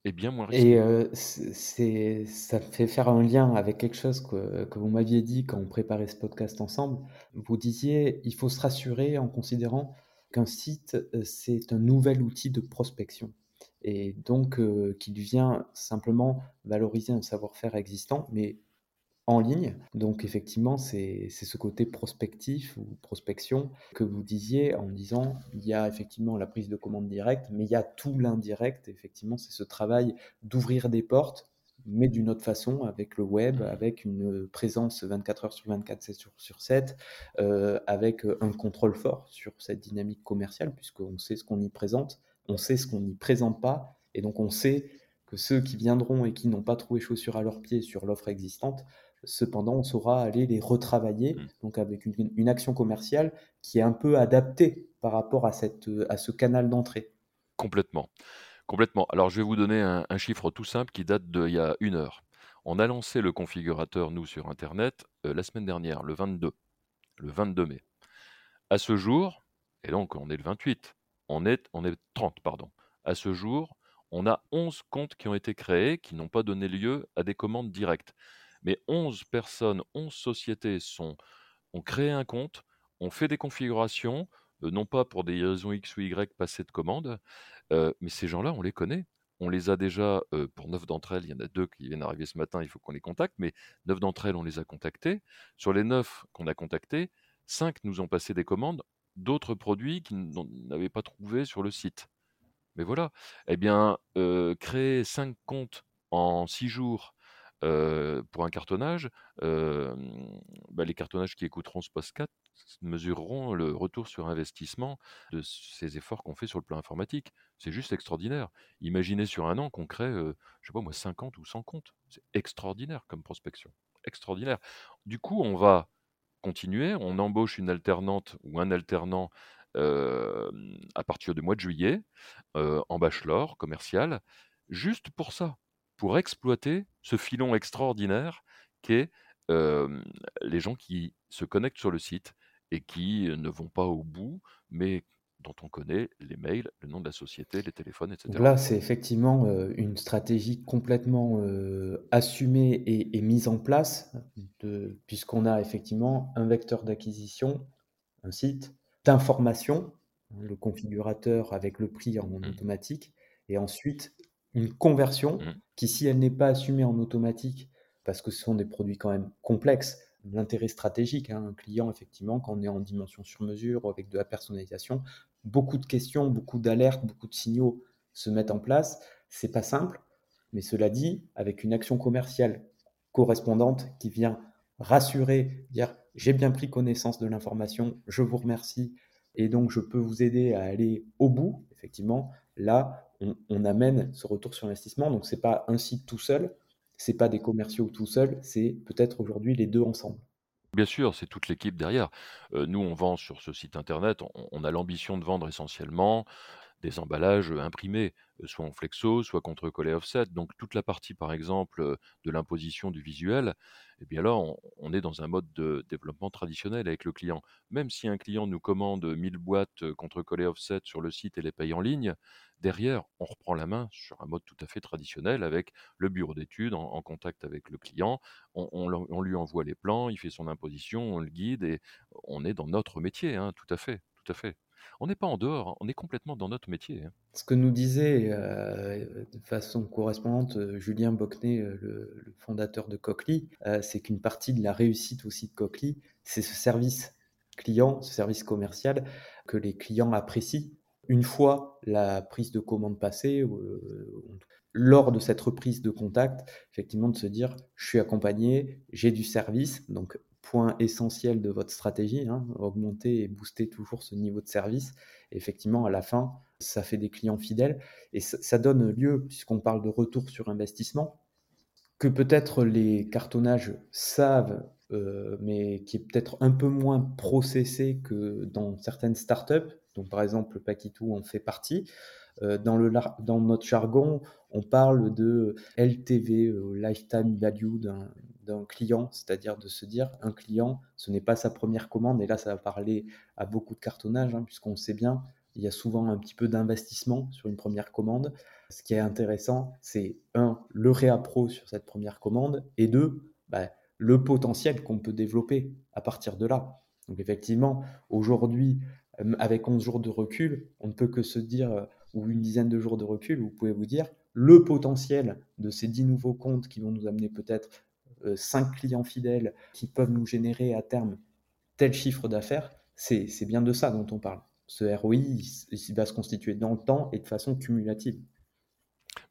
Et bien moins Et c'est ça fait faire un lien avec quelque chose que que vous m'aviez dit quand on préparait ce podcast ensemble. Vous disiez: «Il faut se rassurer en considérant qu'un site, c'est un nouvel outil de prospection» et donc qu'il vient simplement valoriser un savoir-faire existant, mais en ligne. Donc effectivement, c'est ce côté prospectif ou prospection que vous disiez en disant, il y a effectivement la prise de commande directe, mais il y a tout l'indirect. Effectivement, c'est ce travail d'ouvrir des portes, mais d'une autre façon, avec le web, avec une présence 24 heures sur 24, 7 sur, sur 7, euh, avec un contrôle fort sur cette dynamique commerciale, puisqu'on sait ce qu'on y présente, on sait ce qu'on n'y présente pas, et donc on sait que ceux qui viendront et qui n'ont pas trouvé chaussure à leurs pieds sur l'offre existante Cependant, on saura aller les retravailler, mmh. donc avec une, action commerciale qui est un peu adaptée par rapport à, cette, à ce canal d'entrée. Complètement. Complètement. Alors, je vais vous donner un, chiffre tout simple qui date d'il y a une heure. On a lancé le configurateur, nous, sur Internet, euh, la semaine dernière, le 22, le 22 mai. À ce jour, et donc on est le 28, on est, on est 30, pardon. À ce jour, on a 11 comptes qui ont été créés, qui n'ont pas donné lieu à des commandes directes mais 11 personnes, 11 sociétés ont créé un compte, ont fait des configurations, euh, non pas pour des raisons X ou Y passées de commande, euh, mais ces gens-là, on les connaît. On les a déjà, euh, pour 9 d'entre elles, il y en a deux qui viennent d'arriver ce matin, il faut qu'on les contacte, mais 9 d'entre elles, on les a contactées. Sur les 9 qu'on a contactées, 5 nous ont passé des commandes d'autres produits qu'ils n'avaient pas trouvés sur le site. Mais voilà, eh bien, euh, créer 5 comptes en 6 jours pour un cartonnage, bah, les cartonnages qui écouteront ce podcast mesureront le retour sur investissement de ces efforts qu'on fait sur le plan informatique. C'est juste extraordinaire. Imaginez sur un an qu'on crée, je sais pas moi, 50 ou 100 comptes. C'est extraordinaire comme prospection. Extraordinaire. Du coup, on va continuer, on embauche une alternante ou un alternant à partir du mois de juillet, en bachelor commercial, juste pour ça, pour exploiter ce filon extraordinaire qu'est les gens qui se connectent sur le site et qui ne vont pas au bout, mais dont on connaît les mails, le nom de la société, les téléphones, etc. là, c'est effectivement une stratégie complètement assumée et, mise en place, puisqu'on a effectivement un vecteur d'acquisition, un site, d'information, le configurateur avec le prix en mmh. automatique, et ensuite une conversion mmh. qui, si elle n'est pas assumée en automatique, parce que ce sont des produits quand même complexes, l'intérêt stratégique, hein, un client, effectivement, quand on est en dimension sur mesure, avec de la personnalisation, beaucoup de questions, beaucoup d'alertes, beaucoup de signaux se mettent en place. C'est pas simple, mais cela dit, avec une action commerciale correspondante qui vient rassurer, dire j'ai bien pris connaissance de l'information, je vous remercie, et donc je peux vous aider à aller au bout, effectivement, là, on, amène ce retour sur investissement. Donc, ce n'est pas un site tout seul, ce n'est pas des commerciaux tout seuls, c'est peut-être aujourd'hui les deux ensemble. Bien sûr, c'est toute l'équipe derrière. Euh, nous, on vend sur ce site internet, on a l'ambition de vendre essentiellement des emballages imprimés, soit en flexo, soit contre-collé offset. Donc toute la partie, par exemple, de l'imposition du visuel, eh bien là, on, est dans un mode de développement traditionnel avec le client. Même si un client nous commande 1000 boîtes contre-collé offset sur le site et les paye en ligne, derrière, on reprend la main sur un mode tout à fait traditionnel avec le bureau d'études en, contact avec le client. On, lui envoie les plans, il fait son imposition, on le guide et on est dans notre métier, hein, tout à fait, tout à fait on n'est pas en dehors, on est complètement dans notre métier. Hein. Ce que nous disait euh, de façon correspondante euh, Julien Bocnet, euh, le, fondateur de Cochlear, c'est qu'une partie de la réussite aussi de Cochlear, c'est ce service client, ce service commercial que les clients apprécient. Une fois la prise de commande passée, lors de cette reprise de contact, effectivement de se dire je suis accompagné, j'ai du service, donc point essentiel de votre stratégie, hein, augmenter et booster toujours ce niveau de service. effectivement, à la fin, ça fait des clients fidèles et ça, donne lieu, puisqu'on parle de retour sur investissement, que peut-être les cartonnages savent, euh, mais qui est peut-être un peu moins processé que dans certaines startups. Donc, par exemple, Paquitou en fait partie. Euh, dans, le, dans notre jargon, on parle de LTV, euh, Lifetime Value d'un client, c'est-à-dire de se dire un client, ce n'est pas sa première commande, et là ça va parler à beaucoup de cartonnage, hein, puisqu'on sait bien, il y a souvent un petit peu d'investissement sur une première commande. Ce qui est intéressant, c'est un, le réappro sur cette première commande, et deux, bah, le potentiel qu'on peut développer à partir de là. Donc effectivement, aujourd'hui, avec 11 jours de recul, on ne peut que se dire ou une dizaine de jours de recul, vous pouvez vous dire le potentiel de ces 10 nouveaux comptes qui vont nous amener peut-être 5 euh, clients fidèles qui peuvent nous générer à terme tel chiffre d'affaires, c'est bien de ça dont on parle. Ce ROI, il, va se constituer dans le temps et de façon cumulative.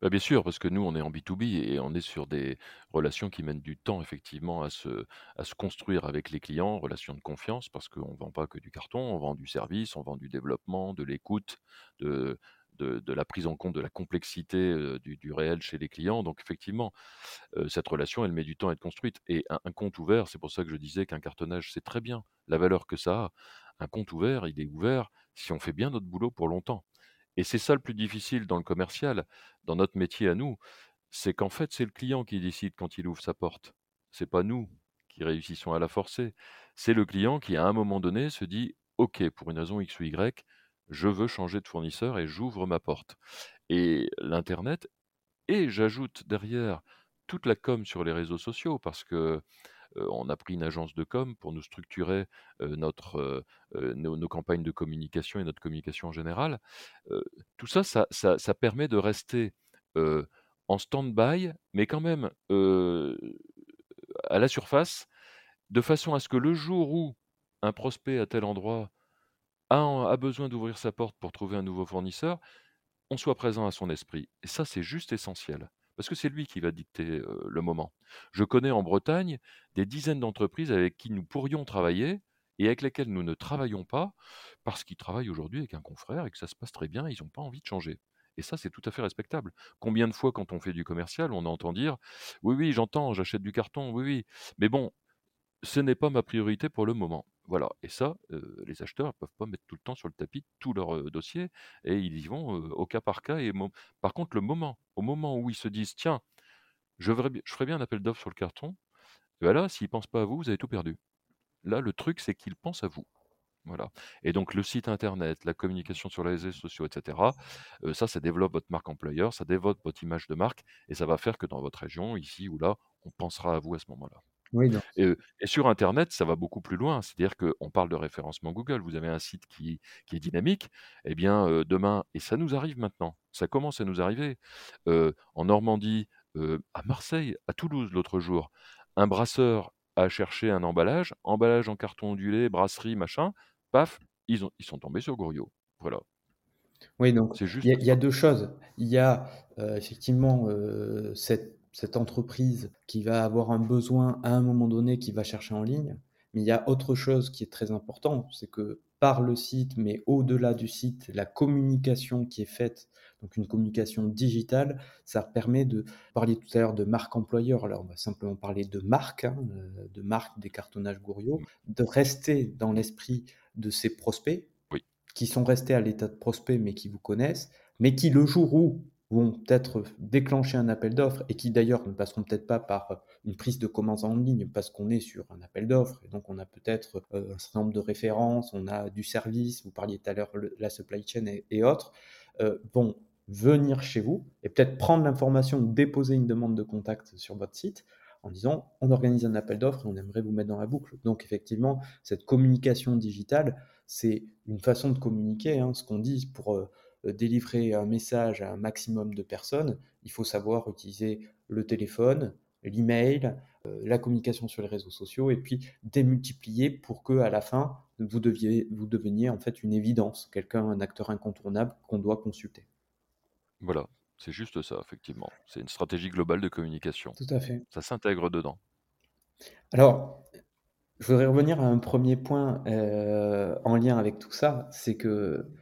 Bah, bien sûr, parce que nous, on est en B2B et on est sur des relations qui mènent du temps, effectivement, à se, à se construire avec les clients, relations de confiance, parce qu'on ne vend pas que du carton, on vend du service, on vend du développement, de l'écoute, de, de, la prise en compte de la complexité du, réel chez les clients. Donc effectivement, cette relation, elle met du temps à être construite. Et un, compte ouvert, c'est pour ça que je disais qu'un cartonnage, c'est très bien la valeur que ça a. Un compte ouvert, il est ouvert si on fait bien notre boulot pour longtemps. Et c'est ça le plus difficile dans le commercial, dans notre métier à nous, c'est qu'en fait, c'est le client qui décide quand il ouvre sa porte. C'est pas nous qui réussissons à la forcer. C'est le client qui, à un moment donné, se dit OK, pour une raison X ou Y, je veux changer de fournisseur et j'ouvre ma porte. Et l'Internet, et j'ajoute derrière toute la com sur les réseaux sociaux, parce que on a pris une agence de com pour nous structurer notre, nos, campagnes de communication et notre communication en général. tout ça, ça, ça, permet de rester en stand-by, mais quand même à la surface, de façon à ce que le jour où un prospect à tel endroit a a besoin d'ouvrir sa porte pour trouver un nouveau fournisseur, on soit présent à son esprit et ça, c'est juste essentiel parce que c'est lui qui va dicter, le moment. Je connais en Bretagne des dizaines d'entreprises avec qui nous pourrions travailler et avec lesquelles nous ne travaillons pas parce qu'ils travaillent aujourd'hui avec un confrère et que ça se passe très bien, ils ont pas envie de changer et ça, c'est tout à fait respectable. Combien de fois quand on fait du commercial, on entend dire: «Oui, oui, j'entends, j'achète du carton, oui, oui, mais bon, ce n'est pas ma priorité pour le moment». Voilà et ça, les acheteurs ne peuvent pas mettre tout le temps sur le tapis tous leurs, heu, dossiers et ils y vont, au cas par cas et par contre le moment, au moment où ils se disent: «Tiens, je ferais bien un appel d'offres sur le carton», bah, là, s'ils ne pensent pas à vous, vous avez tout perdu. Là, le truc, c'est qu'ils pensent à vous. Voilà et donc le site internet, la communication sur les réseaux sociaux et cetera, heu, ça, ça développe votre marque employeur, ça développe votre image de marque et ça va faire que dans votre région, ici ou là, on pensera à vous à ce moment-là. Oui, donc Et sur internet, ça va beaucoup plus loin. C'est-à-dire qu'on parle de référencement Google. Vous avez un site qui qui est dynamique, eh bien, demain et ça nous arrive maintenant, ça commence à nous arriver, en Normandie, à Marseille, à Toulouse l'autre jour, un brasseur a cherché un emballage, emballage en carton ondulé, brasserie, machin, paf, ils ont ils sont tombés sur Gouriot. Voilà. Oui, donc il y juste a y. 2 choses. Il y a, effectivement, cette cette entreprise qui va avoir un besoin à un moment donné, qui va chercher en ligne. Mais il y a autre chose qui est très important, c'est que par le site, mais au-delà du site, la communication qui est faite, donc une communication digitale, ça permet de parliez tout à l'heure de marque employeur, alors on va simplement parler de marque, hein, heu, de marque des cartonnages Gouriot, de rester dans l'esprit de ses prospects oui, qui sont restés à l'état de prospect, mais qui vous connaissent, mais qui, le jour où vont peut-être déclencher un appel d'offres et qui d'ailleurs ne passeront peut-être pas par une prise de commande en ligne parce qu'on est sur un appel d'offres et donc on a peut-être euh, un certain nombre de références, on a du service, vous parliez tout à l'heure de la supply chain et, autres, euh, vont venir chez vous et peut-être prendre l'information ou déposer une demande de contact sur votre site en disant on organise un appel d'offres et on aimerait vous mettre dans la boucle. Donc effectivement, cette communication digitale, c'est une façon de communiquer. Hein, ce qu'on dit pour euh, délivrer un message à un maximum de personnes, il faut savoir utiliser le téléphone, l'email, euh, la communication sur les réseaux sociaux et puis démultiplier pour que à la fin vous deviez vous deveniez en fait une évidence, quelqu'un, un acteur incontournable qu'on doit consulter. voilà, c'est juste ça, effectivement. C'est une stratégie globale de communication. Tout à fait. Ça s'intègre dedans. Alors, je voudrais revenir à un premier point euh, en lien avec tout ça, c'est que euh,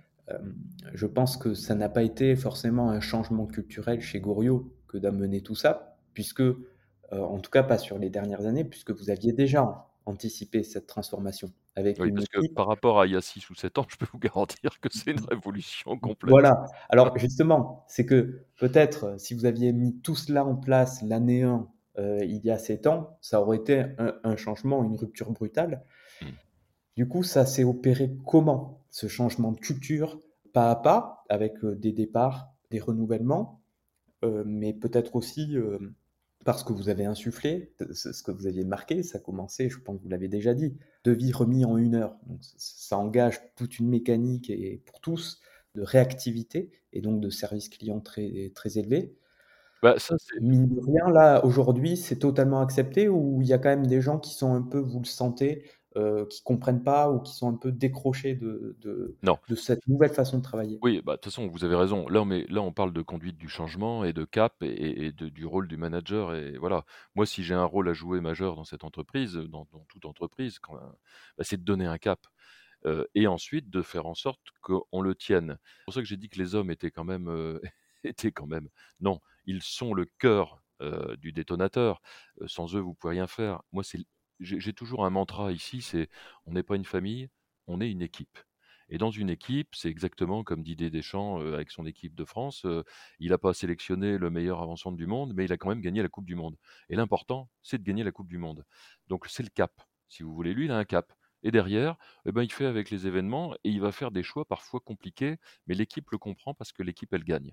je pense que ça n'a pas été forcément un changement culturel chez Goriot que d'amener tout ça, puisque, euh, en tout cas pas sur les dernières années, puisque vous aviez déjà anticipé cette transformation avec Oui, parce que par rapport à il y a 6 ou 7 ans, je peux vous garantir que c'est une révolution complète. Voilà. Alors justement, c'est que peut-être euh, si vous aviez mis tout cela en place l'année 1, euh, il y a 7 ans, ça aurait été un, un changement, une rupture brutale. Mmh. Du coup, ça s'est opéré comment? Ce changement de culture, pas à pas, avec euh, des départs, des renouvellements, euh, mais peut-être aussi euh, parce que vous avez insufflé, ce que vous aviez marqué, ça commençait, je pense que vous l'avez déjà dit, devis remis en une heure. Donc, ça, engage toute une mécanique et pour tous de réactivité et donc de service client très, très élevé. Bah, ça, Mine de rien, là, aujourd'hui, c'est totalement accepté ou il y a quand même des gens qui sont un peu, vous le sentez, heu, qui comprennent pas ou qui sont un peu décrochés de de non. de cette nouvelle façon de travailler? Oui, bah, de toute façon, vous avez raison. Là, on là, on parle de conduite du changement et de cap et de du rôle du manager et voilà. Moi, si j'ai un rôle à jouer majeur dans cette entreprise, dans dans toute entreprise, quand, bah, c'est de donner un cap, heu et ensuite de faire en sorte qu'on le tienne. C'est pour ça que j'ai dit que les hommes étaient quand même, heu, étaient quand même non, ils sont le cœur, heu, du détonateur. Sans eux, vous pouvez rien faire. Moi, c'est j'ai toujours un mantra ici, c'est: «On n'est pas une famille, on est une équipe». Et dans une équipe, c'est exactement comme Didier Deschamps, heu, avec son équipe de France, heu, il n'a pas sélectionné le meilleur avant-centre du monde, mais il a quand même gagné la coupe du monde. Et l'important, c'est de gagner la coupe du monde. Donc c'est le cap, si vous voulez. Lui, il a un cap. Et derrière, eh ben, il fait avec les événements et il va faire des choix parfois compliqués, mais l'équipe le comprend parce que l'équipe, elle gagne.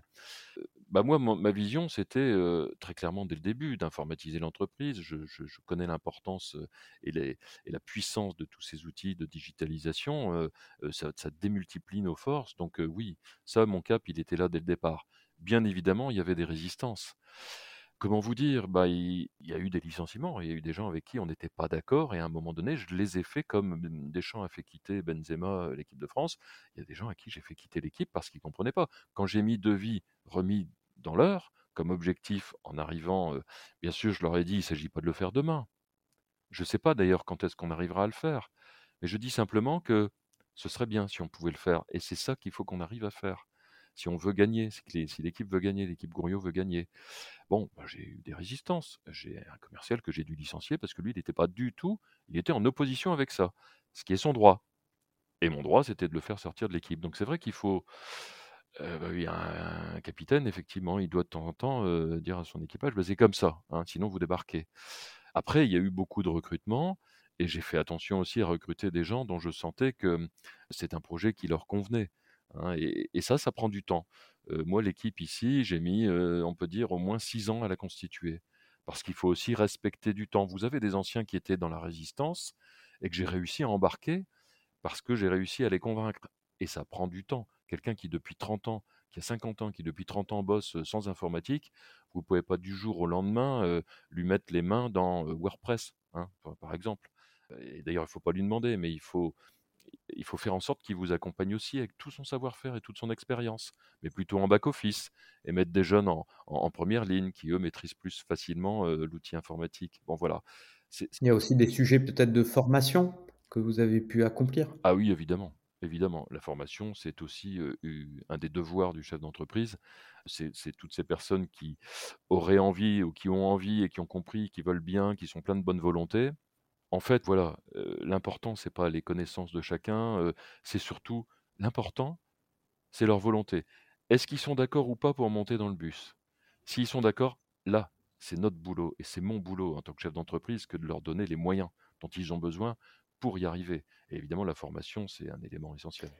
Bah, moi, ma vision, c'était, très clairement dès le début d'informatiser l'entreprise. Je connais l'importance, et la puissance de tous ces outils de digitalisation, ça démultiplie nos forces donc oui, ça, mon cap, il était là dès le départ. Bien évidemment, il y avait des résistances. comment vous dire? Bah, il y a eu des licenciements, il y a eu des gens avec qui on n'était pas d'accord et à un moment donné, je les ai fait comme, Deschamps a fait quitter Benzema, l'équipe de France. Il y a des gens à qui j'ai fait quitter l'équipe parce qu'ils comprenaient pas. Quand j'ai mis devis remis dans l'heure, comme objectif en arrivant, bien sûr, je leur ai dit: «Il s'agit pas de le faire demain». Je sais pas d'ailleurs quand est-ce qu'on arrivera à le faire, mais je dis simplement que ce serait bien si on pouvait le faire et c'est ça qu'il faut qu'on arrive à faire. Si on veut gagner, si l'équipe veut gagner, l'équipe Gouriot veut gagner. Bon, bah, j'ai eu des résistances. J'ai un commercial que j'ai dû licencier parce que lui, il n'était pas du tout il était en opposition avec ça, ce qui est son droit et mon droit, c'était de le faire sortir de l'équipe. Donc c'est vrai qu'il faut, bah, oui, un capitaine, effectivement, il doit de temps en temps, dire à son équipage: «Bah, c'est comme ça, hein, sinon vous débarquez». Après, il y a eu beaucoup de recrutements et j'ai fait attention aussi à recruter des gens dont je sentais que, c'est un projet qui leur convenait, hein et ça, ça prend du temps. Moi, l'équipe ici, j'ai mis, on peut dire au moins 6 ans à la constituer. Parce qu'il faut aussi respecter du temps. Vous avez des anciens qui étaient dans la résistance et que j'ai réussi à embarquer parce que j'ai réussi à les convaincre et ça prend du temps. Quelqu'un qui depuis 30 ans, qui a 50 ans, qui depuis 30 ans bosse, sans informatique, vous pouvez pas du jour au lendemain, lui mettre les mains dans, WordPress, hein, par exemple. Et d'ailleurs, il faut pas lui demander, mais il faut il faut faire en sorte qu'il vous accompagne aussi avec tout son savoir-faire et toute son expérience, mais plutôt en back office et mettre des jeunes en en en 1 ligne qui, eux, maîtrisent plus facilement, l'outil informatique. Bon voilà, Il y a aussi des sujets peut-être de formation que vous avez pu accomplir? Ah oui, évidemment, évidemment. La formation, c'est aussi, un des devoirs du chef d'entreprise. C'est toutes ces personnes qui auraient envie ou qui ont envie et qui ont compris, qui veulent bien, qui sont pleins de bonne volonté. En fait, voilà, heu, l'important, c'est pas les connaissances de chacun, c'est surtout l'important, c'est leur volonté. Est-ce qu'ils sont d'accord ou pas pour monter dans le bus? S'ils sont d'accord, là, c'est notre boulot et c'est mon boulot en tant que chef d'entreprise que de leur donner les moyens dont ils ont besoin pour y arriver et évidemment la formation, c'est un élément essentiel.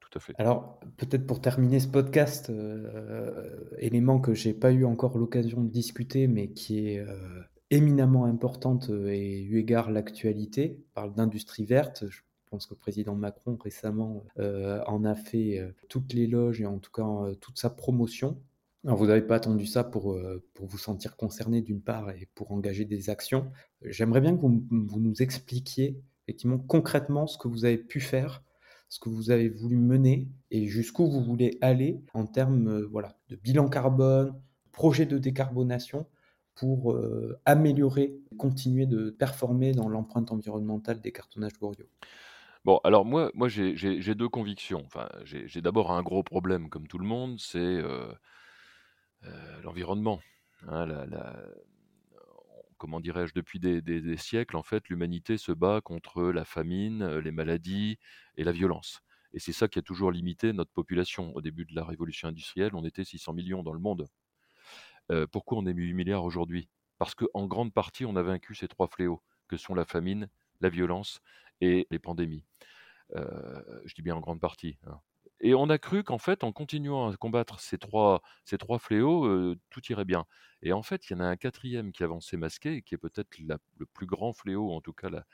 Tout à fait. Alors, peut-être pour terminer ce podcast, heu, élément que j'ai pas eu encore l'occasion de discuter, mais qui est, heu, éminemment importante, et eu égard l'actualité, parle d'industrie verte. Je pense que le président Macron récemment, en a fait, heu, toute l'éloge et en tout cas, toute sa promotion. Alors vous n'avez pas attendu ça pour, pour vous sentir concerné d'une part et pour engager des actions. J'aimerais bien que vous nous expliquiez effectivement concrètement ce que vous avez pu faire, ce que vous avez voulu mener et jusqu'où vous voulez aller en termes, heu, voilà, de bilan carbone, projet de décarbonation pour, heu, améliorer, continuer de performer dans l'empreinte environnementale des cartonnages Gouriot. Bon, alors moi moi j'ai 2 convictions. Enfin, j'ai d'abord un gros problème comme tout le monde, c'est, heu heu, l'environnement, hein, comment dirais-je? Depuis des siècles, en fait, l'humanité se bat contre la famine, heu, les maladies et la violence et c'est ça qui a toujours limité notre population. Au début de la révolution industrielle, on était 600 000 000 dans le monde. Heu, pourquoi on est 8 000 000 aujourd'hui? Parce qu'en grande partie, on a vaincu ces 3 fléaux que sont la famine, la violence et les pandémies. Heu, je dis bien en grande partie, hein et on a cru qu'en fait, en continuant à combattre ces 3 ces 3 fléaux, tout irait bien et en fait, il y en a un 4e qui avançait masqué et qui est peut-être le plus grand fléau, en tout cas la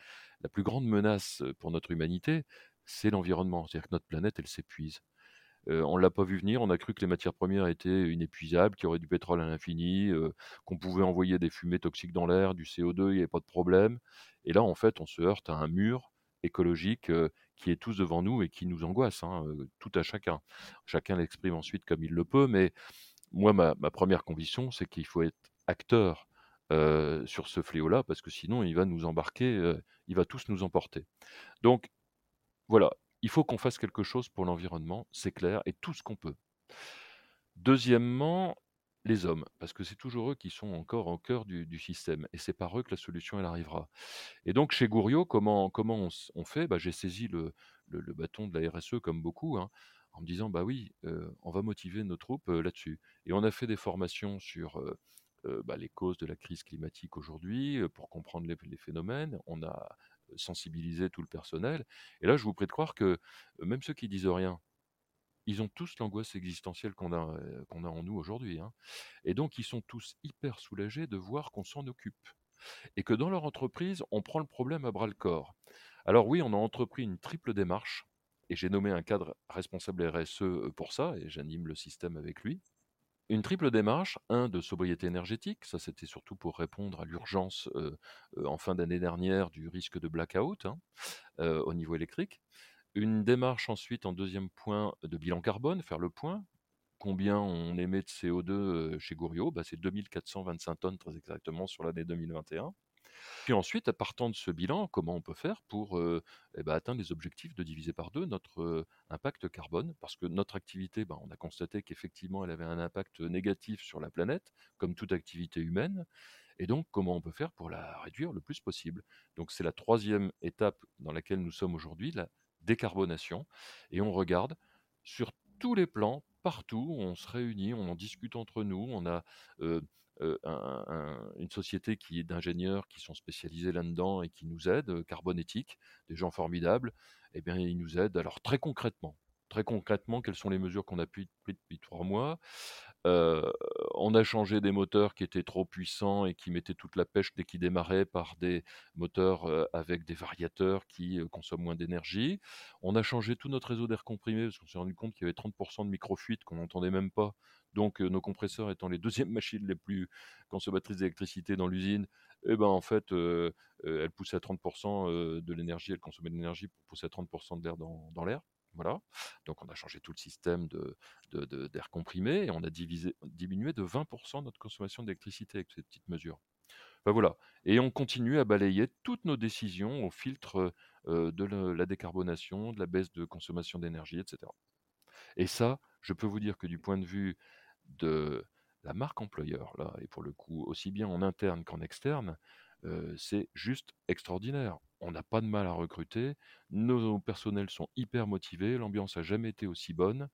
la plus grande menace, pour notre humanité, c'est l'environnement. C'est-à-dire que notre planète, elle s'épuise. On l'a pas vu venir, on a cru que les matières premières étaient inépuisables, qu'il y aurait du pétrole à l'infini, qu'on pouvait envoyer des fumées toxiques dans l'air, du CO2, il y avait pas de problème et là, en fait, on se heurte à un mur écologique, qui est tous devant nous et qui nous angoisse, hein, tout à chacun. Chacun l'exprime ensuite comme il le peut, mais moi, ma 1re conviction, c'est qu'il faut être acteur, sur ce fléau-là parce que sinon il va nous embarquer, il va tous nous emporter. Donc voilà, il faut qu'on fasse quelque chose pour l'environnement, c'est clair et tout ce qu'on peut. 2°, les hommes, parce que c'est toujours eux qui sont encore au cœur du système et c'est par eux que la solution, elle arrivera et donc chez Gouriot, comment on fait? Bah, j'ai saisi le bâton de la RSE comme beaucoup, hein, en me disant: «Bah oui, on va motiver nos troupes, là-dessus» et on a fait des formations sur, bah, les causes de la crise climatique aujourd'hui, pour comprendre les phénomènes. On a sensibilisé tout le personnel et là, je vous prie de croire que, même ceux qui disent rien, ils ont tous l'angoisse existentielle qu'on a, a en nous aujourd'hui, hein et donc ils sont tous hyper soulagés de voir qu'on s'en occupe et que dans leur entreprise, on prend le problème à bras le corps. Alors oui, on a entrepris une triple démarche et j'ai nommé un cadre responsable RSE, heu, pour ça et j'anime le système avec lui une triple démarche, un de sobriété énergétique, ça c'était surtout pour répondre à l'urgence en fin d'année dernière du risque de blackout hein, au niveau électrique. Une démarche ensuite en deuxième point de bilan carbone, faire le point. Combien on émet de CO2 chez Gouriot bah, C'est 2425 tonnes très exactement sur l'année 2021. Puis ensuite, partant de ce bilan, comment on peut faire pour eh ben, atteindre les objectifs de diviser par deux notre impact carbone? Parce que notre activité, ben, on a constaté qu'effectivement, elle avait un impact négatif sur la planète, comme toute activité humaine. Et donc, comment on peut faire pour la réduire le plus possible? Donc, c'est la troisième étape dans laquelle nous sommes aujourd'hui, la décarbonation. Et on regarde sur tous les plans, partout, on se réunit, on en discute entre nous, on a une société qui est d'ingénieurs qui sont spécialisés là-dedans et qui nous aident, Carbonétique, des gens formidables, eh bien, ils nous aident. Alors, très concrètement, très concrètement, quelles sont les mesures qu'on a pris depuis trois mois? On a changé des moteurs qui étaient trop puissants et qui mettaient toute la pêche dès qu'ils démarraient par des moteurs avec des variateurs qui consomment moins d'énergie. On a changé tout notre réseau d'air comprimé parce qu'on s'est rendu compte qu'il y avait 30% de microfuites qu'on n'entendait même pas. Donc nos compresseurs étant les deuxièmes machines les plus consommatrices d'électricité dans l'usine, eh ben en fait, elles poussaient à 30% de l'énergie, elles consommaient de l'énergie pour pousser à 30% d'air dans l'air. Voilà. Donc on a changé tout le système d'air de, d'air comprimé et on a divisé, diminué de 20% notre consommation d'électricité avec ces petites mesures. voilà. Et on continue à balayer toutes nos décisions au filtre de la, décarbonation, de la baisse de consommation d'énergie, etc. Et ça, je peux vous dire que du point de vue de la marque employeur, là, et pour le coup, aussi bien en interne qu'en externe, c'est juste extraordinaire. On n'a pas de mal à recruter, nos personnels sont hyper motivés, l'ambiance n'a jamais été aussi bonne.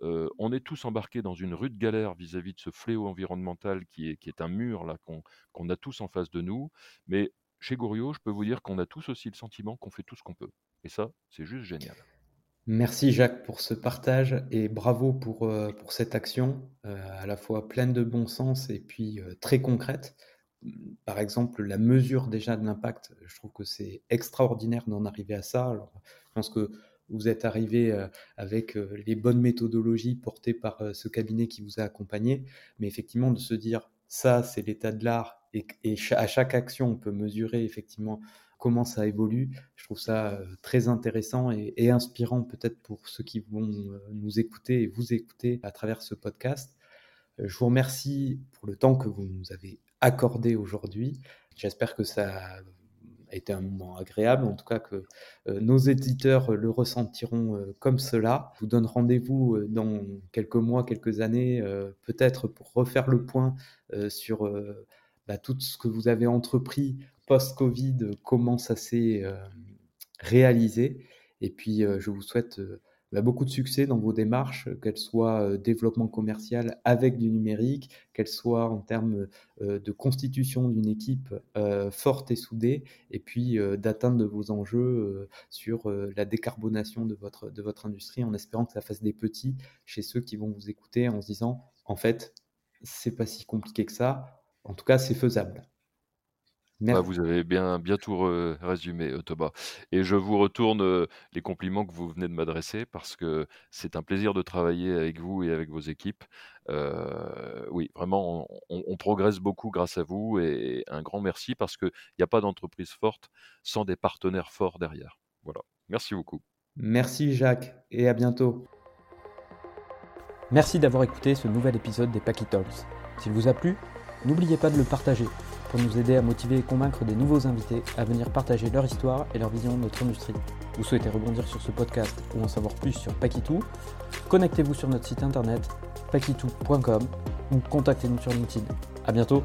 on est tous embarqués dans une rude galère vis-à-vis de ce fléau environnemental qui est, qui est un mur là qu'on a tous en face de nous. Mais chez Gouriot, je peux vous dire qu'on a tous aussi le sentiment qu'on fait tout ce qu'on peut. Et ça, c'est juste génial. Merci Jacques pour ce partage et bravo pour, pour cette action, à la fois pleine de bon sens et puis très concrète par exemple, la mesure déjà de l'impact, je trouve que c'est extraordinaire d'en arriver à ça. Je pense que vous êtes arrivé euh, avec euh, les bonnes méthodologies portées par euh, ce cabinet qui vous a accompagné, mais effectivement de se dire ça c'est l'état de l'art et, à chaque action on peut mesurer effectivement comment ça évolue. Je trouve ça très intéressant et inspirant peut-être pour ceux qui vont nous écouter et vous écouter à travers ce podcast. Je vous remercie pour le temps que vous nous avez accordé aujourd'hui. J'espère que ça a été un moment agréable, en tout cas que euh, nos éditeurs le ressentiront euh, comme cela. Je vous donne rendez-vous euh, dans quelques mois, quelques années, peut-être pour refaire le point sur bah, tout ce que vous avez entrepris post-Covid, comment ça s'est réalisé. Et puis, je vous souhaite beaucoup de succès dans vos démarches, qu'elles soient euh, développement commercial avec du numérique, qu'elles soient en termes euh, de constitution d'une équipe euh, forte et soudée, et puis d'atteindre de vos enjeux sur la décarbonation de votre, de votre industrie, en espérant que ça fasse des petits chez ceux qui vont vous écouter en se disant, en fait, c'est pas si compliqué que ça, en tout cas, c'est faisable. Bah, vous avez bien, bien tout résumé, euh, Thomas. Et je vous retourne euh, les compliments que vous venez de m'adresser parce que c'est un plaisir de travailler avec vous et avec vos équipes. Euh, oui, vraiment, on, progresse beaucoup grâce à vous et un grand merci parce qu'il n'y a pas d'entreprise forte sans des partenaires forts derrière. Voilà. Merci beaucoup. Merci Jacques et à bientôt. Merci d'avoir écouté ce nouvel épisode des Packy Talks. S'il vous a plu, n'oubliez pas de le partager pour nous aider à motiver et convaincre des nouveaux invités à venir partager leur histoire et leur vision de notre industrie. Vous souhaitez rebondir sur ce podcast ou en savoir plus sur Pakitou? Connectez-vous sur notre site internet pakitou.com ou contactez-nous sur LinkedIn. A bientôt